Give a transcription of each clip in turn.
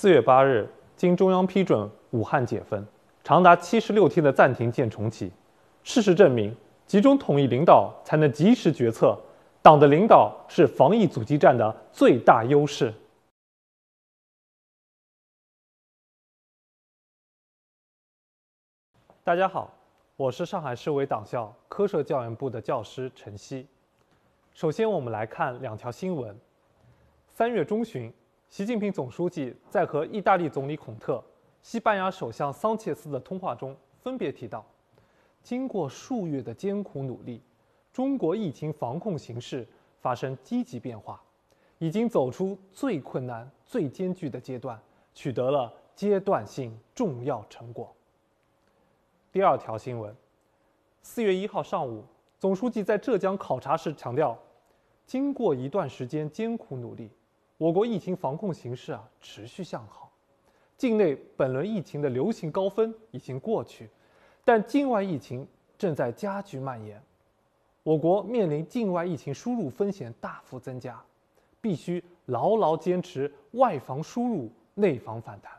四月八日，经中央批准，武汉解封，长达七十六天的暂停键重启。事实证明，集中统一领导才能及时决策。党的领导是防疫阻击战的最大优势。大家好，我是上海市委党校科社教研部的教师陈曦。首先，我们来看两条新闻。三月中旬。习近平总书记在和意大利总理孔特、西班牙首相桑切斯的通话中，分别提到，经过数月的艰苦努力，中国疫情防控形势发生积极变化，已经走出最困难、最艰巨的阶段，取得了阶段性重要成果。第二条新闻，四月一号上午，总书记在浙江考察时强调，经过一段时间艰苦努力。我国疫情防控形势啊持续向好，境内本轮疫情的流行高峰已经过去，但境外疫情正在加剧蔓延，我国面临境外疫情输入风险大幅增加，必须牢牢坚持外防输入、内防反弹。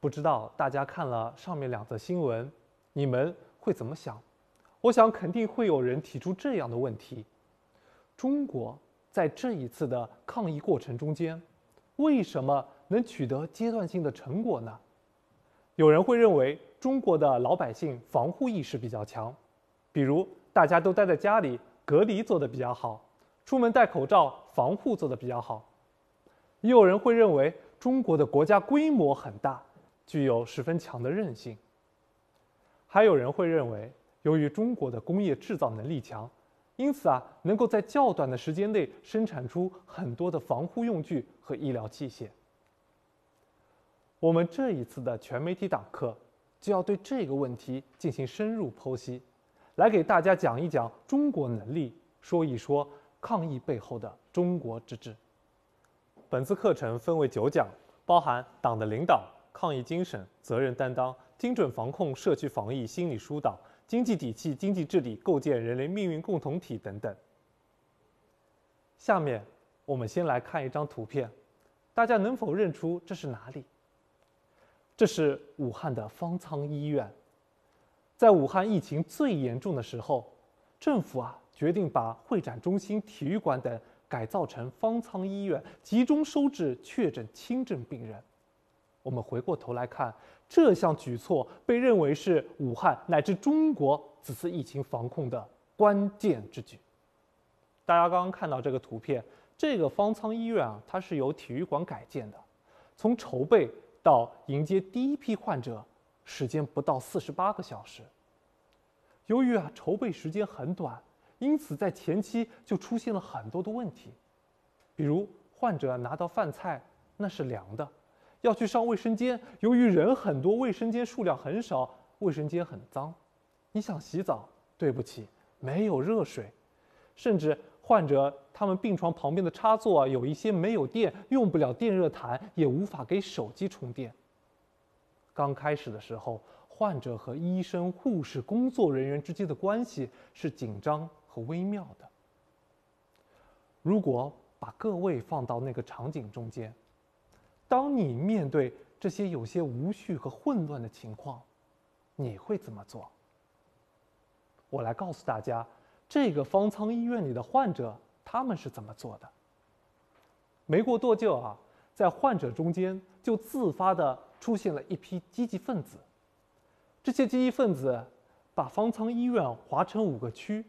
不知道大家看了上面两则新闻，你们会怎么想？我想肯定会有人提出这样的问题：中国。在这一次的抗疫过程中间，为什么能取得阶段性的成果呢？有人会认为中国的老百姓防护意识比较强，比如大家都待在家里隔离做得比较好，出门戴口罩防护做得比较好。也有人会认为中国的国家规模很大，具有十分强的韧性。还有人会认为，由于中国的工业制造能力强。因此啊，能够在较短的时间内生产出很多的防护用具和医疗器械。我们这一次的全媒体党课就要对这个问题进行深入剖析，来给大家讲一讲中国能力，说一说抗疫背后的中国之治。本次课程分为九讲，包含党的领导、抗疫精神、责任担当、精准防控、社区防疫、心理疏导。经济底气、经济治理、构建人类命运共同体等等。下面我们先来看一张图片，大家能否认出这是哪里？这是武汉的方舱医院。在武汉疫情最严重的时候，政府啊决定把会展中心、体育馆等改造成方舱医院，集中收治确诊轻症病人。我们回过头来看。这项举措被认为是武汉乃至中国此次疫情防控的关键之举。大家刚刚看到这个图片，这个方舱医院啊，它是由体育馆改建的，从筹备到迎接第一批患者，时间不到四十八个小时。由于啊筹备时间很短，因此在前期就出现了很多的问题，比如患者拿到饭菜那是凉的。要去上卫生间，由于人很多，卫生间数量很少，卫生间很脏。你想洗澡，对不起，没有热水。甚至患者他们病床旁边的插座，有一些没有电，用不了电热毯，也无法给手机充电。刚开始的时候，患者和医生、护士、工作人员之间的关系是紧张和微妙的。如果把各位放到那个场景中间。当你面对这些有些无序和混乱的情况，你会怎么做？我来告诉大家，这个方舱医院里的患者他们是怎么做的。没过多久啊，在患者中间就自发的出现了一批积极分子。这些积极分子把方舱医院划成五个区，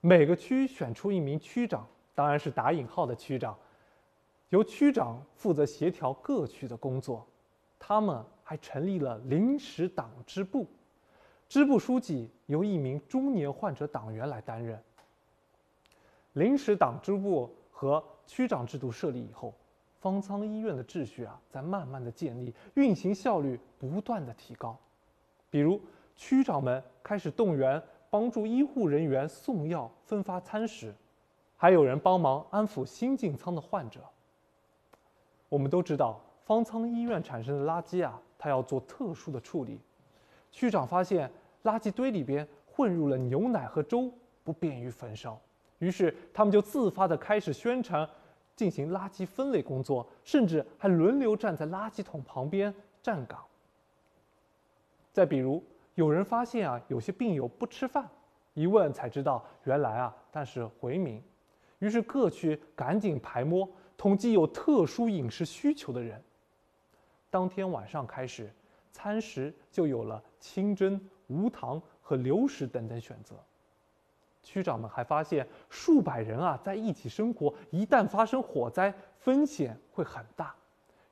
每个区选出一名区长，当然是打引号的区长。由区长负责协调各区的工作，他们还成立了临时党支部，支部书记由一名中年患者党员来担任。临时党支部和区长制度设立以后，方舱医院的秩序啊在慢慢的建立，运行效率不断的提高。比如区长们开始动员帮助医护人员送药、分发餐食，还有人帮忙安抚新进舱的患者。我们都知道，方舱医院产生的垃圾啊，它要做特殊的处理。区长发现垃圾堆里边混入了牛奶和粥，不便于焚烧，于是他们就自发地开始宣传，进行垃圾分类工作，甚至还轮流站在垃圾桶旁边站岗。再比如，有人发现啊，有些病友不吃饭，一问才知道，原来啊，但是回民。于是各区赶紧排摸，统计有特殊饮食需求的人。当天晚上开始，餐食就有了清真、无糖和流食等等选择。区长们还发现，数百人啊在一起生活，一旦发生火灾，风险会很大。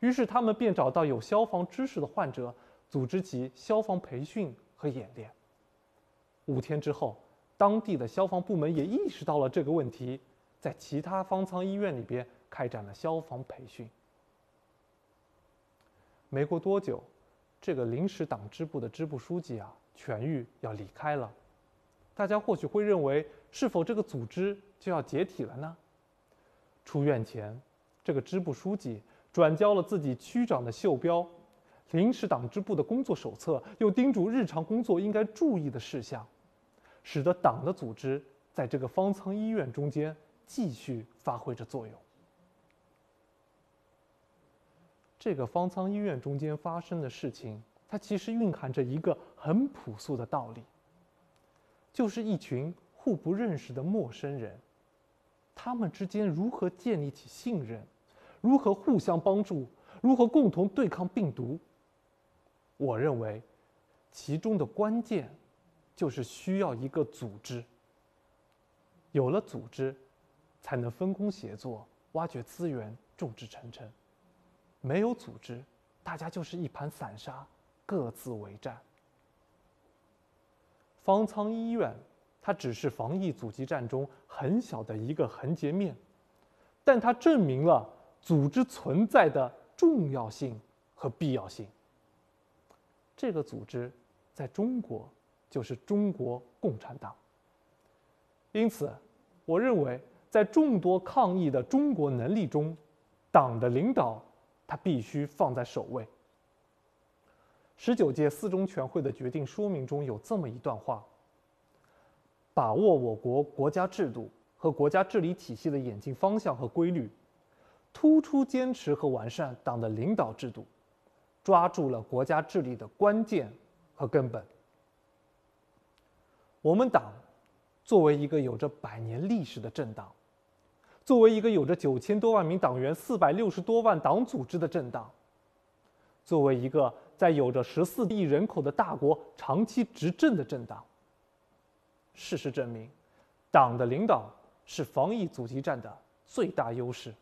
于是他们便找到有消防知识的患者，组织起消防培训和演练。五天之后，当地的消防部门也意识到了这个问题。在其他方舱医院里边开展了消防培训。没过多久，这个临时党支部的支部书记啊痊愈要离开了。大家或许会认为，是否这个组织就要解体了呢？出院前，这个支部书记转交了自己区长的袖标、临时党支部的工作手册，又叮嘱日常工作应该注意的事项，使得党的组织在这个方舱医院中间。继续发挥着作用。这个方舱医院中间发生的事情，它其实蕴含着一个很朴素的道理，就是一群互不认识的陌生人，他们之间如何建立起信任，如何互相帮助，如何共同对抗病毒。我认为，其中的关键，就是需要一个组织。有了组织。才能分工协作，挖掘资源，众志成城。没有组织，大家就是一盘散沙，各自为战。方舱医院，它只是防疫阻击战中很小的一个横截面，但它证明了组织存在的重要性和必要性。这个组织，在中国就是中国共产党。因此，我认为。在众多抗疫的中国能力中，党的领导他必须放在首位。十九届四中全会的决定说明中有这么一段话：把握我国国家制度和国家治理体系的演进方向和规律，突出坚持和完善党的领导制度，抓住了国家治理的关键和根本。我们党作为一个有着百年历史的政党。作为一个有着九千多万名党员、四百六十多万党组织的政党，作为一个在有着十四亿人口的大国长期执政的政党，事实证明，党的领导是防疫阻击战的最大优势。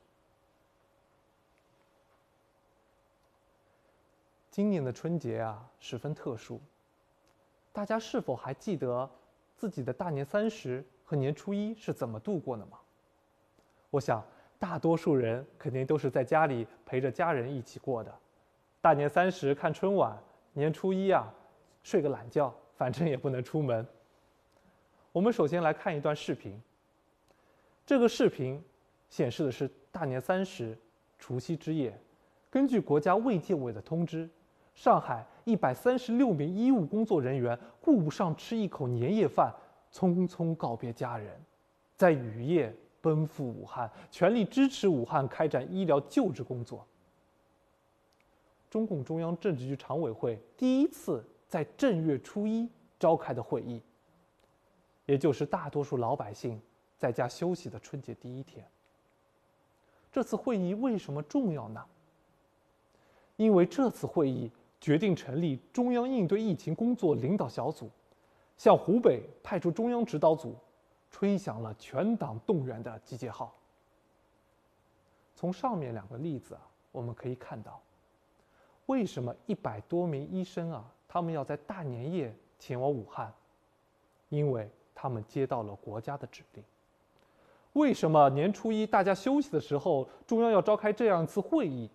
今年的春节啊，十分特殊，大家是否还记得自己的大年三十和年初一是怎么度过的吗？我想，大多数人肯定都是在家里陪着家人一起过的。大年三十看春晚，年初一啊睡个懒觉，反正也不能出门。我们首先来看一段视频。这个视频显示的是大年三十，除夕之夜。根据国家卫健委的通知，上海一百三十六名医务工作人员顾不上吃一口年夜饭，匆匆告别家人，在雨夜。奔赴武汉，全力支持武汉开展医疗救治工作。中共中央政治局常委会第一次在正月初一召开的会议，也就是大多数老百姓在家休息的春节第一天。这次会议为什么重要呢？因为这次会议决定成立中央应对疫情工作领导小组，向湖北派出中央指导组。吹响了全党动员的集结号。从上面两个例子啊，我们可以看到，为什么一百多名医生啊，他们要在大年夜前往武汉？因为他们接到了国家的指令。为什么年初一大家休息的时候，中央要召开这样一次会议？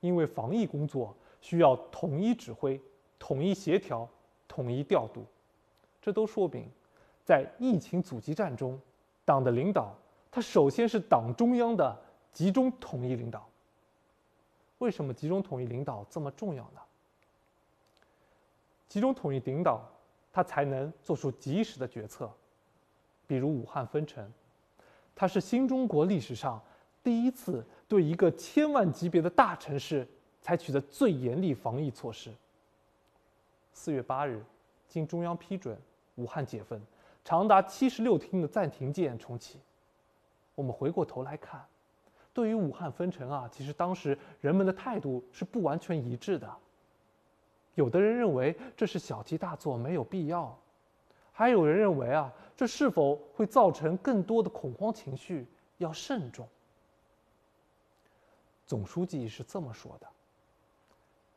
因为防疫工作需要统一指挥、统一协调、统一调度，这都说明。在疫情阻击战中，党的领导，他首先是党中央的集中统一领导。为什么集中统一领导这么重要呢？集中统一领导，他才能做出及时的决策。比如武汉封城，它是新中国历史上第一次对一个千万级别的大城市采取的最严厉防疫措施。四月八日，经中央批准，武汉解封，长达七十六天的暂停键重启。我们回过头来看，对于武汉封城啊，其实当时人们的态度是不完全一致的。有的人认为这是小题大做，没有必要；还有人认为啊，这是否会造成更多的恐慌情绪，要慎重。总书记是这么说的：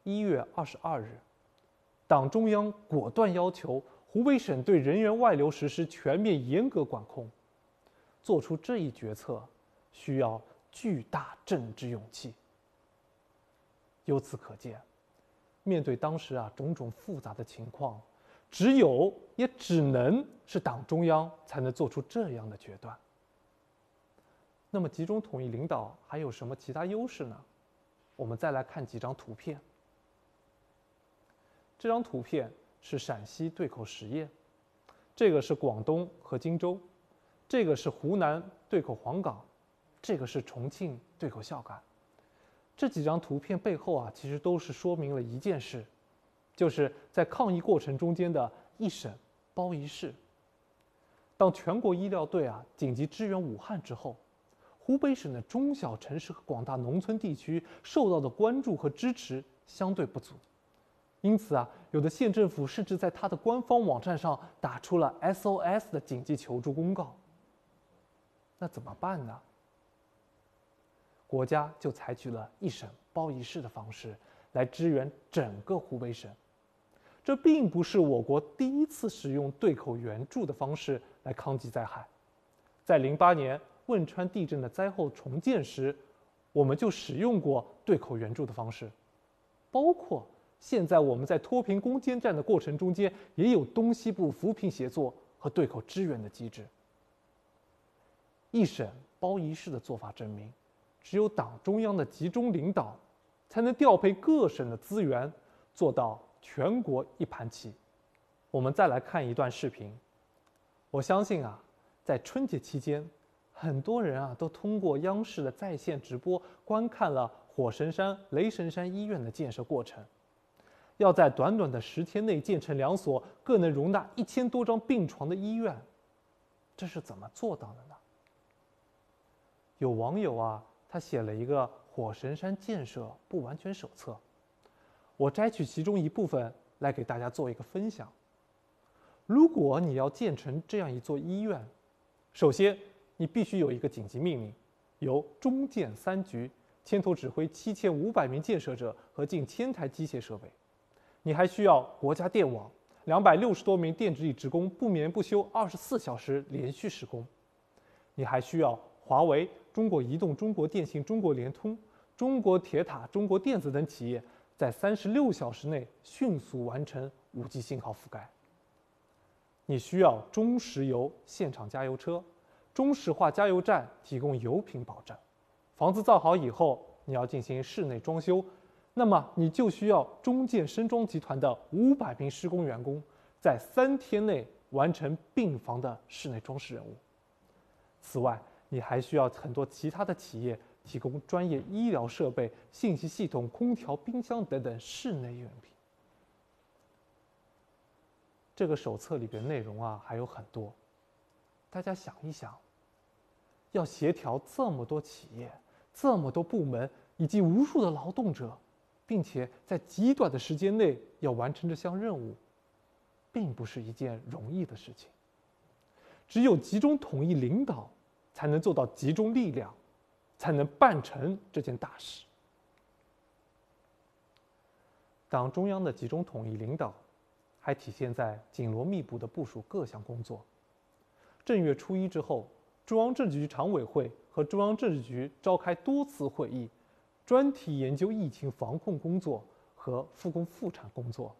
一月二十二日。党中央果断要求湖北省对人员外流实施全面严格管控，做出这一决策需要巨大政治勇气。由此可见，面对当时啊种种复杂的情况，只有也只能是党中央才能做出这样的决断。那么集中统一领导还有什么其他优势呢？我们再来看几张图片。这张图片是陕西对口实验，这个是广东和荆州，这个是湖南对口黄冈，这个是重庆对口孝感。这几张图片背后啊，其实都是说明了一件事，就是在抗疫过程中间的一省包一市。当全国医疗队啊紧急支援武汉之后，湖北省的中小城市和广大农村地区受到的关注和支持相对不足。因此啊，有的县政府甚至在他的官方网站上打出了 SOS 的紧急求助公告。那怎么办呢？国家就采取了一省包一市的方式来支援整个湖北省。这并不是我国第一次使用对口援助的方式来抗击灾害，在零八年汶川地震的灾后重建时，我们就使用过对口援助的方式，包括。现在我们在脱贫攻坚战的过程中间，也有东西部扶贫协作和对口支援的机制。一省包一市的做法证明，只有党中央的集中领导，才能调配各省的资源，做到全国一盘棋。我们再来看一段视频。我相信啊，在春节期间，很多人啊都通过央视的在线直播观看了火神山、雷神山医院的建设过程。要在短短的十天内建成两所各能容纳一千多张病床的医院，这是怎么做到的呢？有网友啊，他写了一个火神山建设不完全手册，我摘取其中一部分来给大家做一个分享。如果你要建成这样一座医院，首先你必须有一个紧急命令，由中建三局牵头指挥七千五百名建设者和近千台机械设备。你还需要国家电网两百六十多名电子力职工不眠不休二十四小时连续施工，你还需要华为、中国移动、中国电信、中国联通、中国铁塔、中国电子等企业在三十六小时内迅速完成五 G 信号覆盖。你需要中石油现场加油车、中石化加油站提供油品保障。房子造好以后，你要进行室内装修。那么你就需要中建深装集团的五百名施工员工，在三天内完成病房的室内装饰任务。此外，你还需要很多其他的企业提供专业医疗设备、信息系统、空调、冰箱等等室内用品。这个手册里边内容啊还有很多，大家想一想，要协调这么多企业、这么多部门以及无数的劳动者。并且在极短的时间内要完成这项任务，并不是一件容易的事情。只有集中统一领导，才能做到集中力量，才能办成这件大事。党中央的集中统一领导，还体现在紧锣密鼓的部署各项工作。正月初一之后，中央政治局常委会和中央政治局召开多次会议。专题研究疫情防控工作和复工复产工作。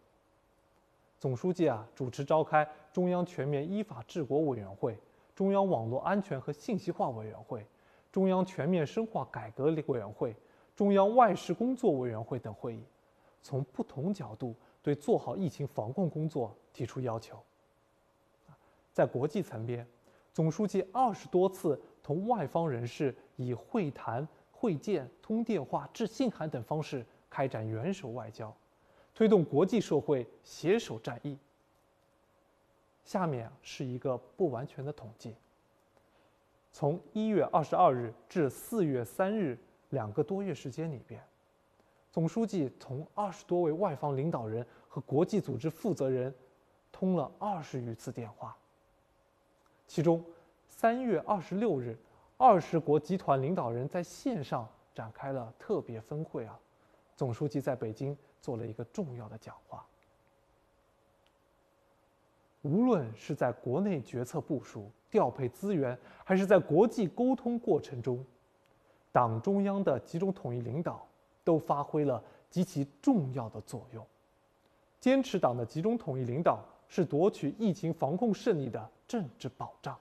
总书记啊主持召开中央全面依法治国委员会、中央网络安全和信息化委员会、中央全面深化改革委员会、中央外事工作委员会等会议，从不同角度对做好疫情防控工作提出要求。在国际层面，总书记二十多次同外方人士以会谈、会见、通电话、致信函等方式开展元首外交，推动国际社会携手战役。下面是一个不完全的统计。从一月二十二日至四月三日两个多月时间里边，总书记同二十多位外方领导人和国际组织负责人通了二十余次电话。其中，三月二十六日，二十国集团领导人在线上展开了特别峰会啊，总书记在北京做了一个重要的讲话。无论是在国内决策部署、调配资源，还是在国际沟通过程中，党中央的集中统一领导都发挥了极其重要的作用。坚持党的集中统一领导，是夺取疫情防控胜利的政治保障。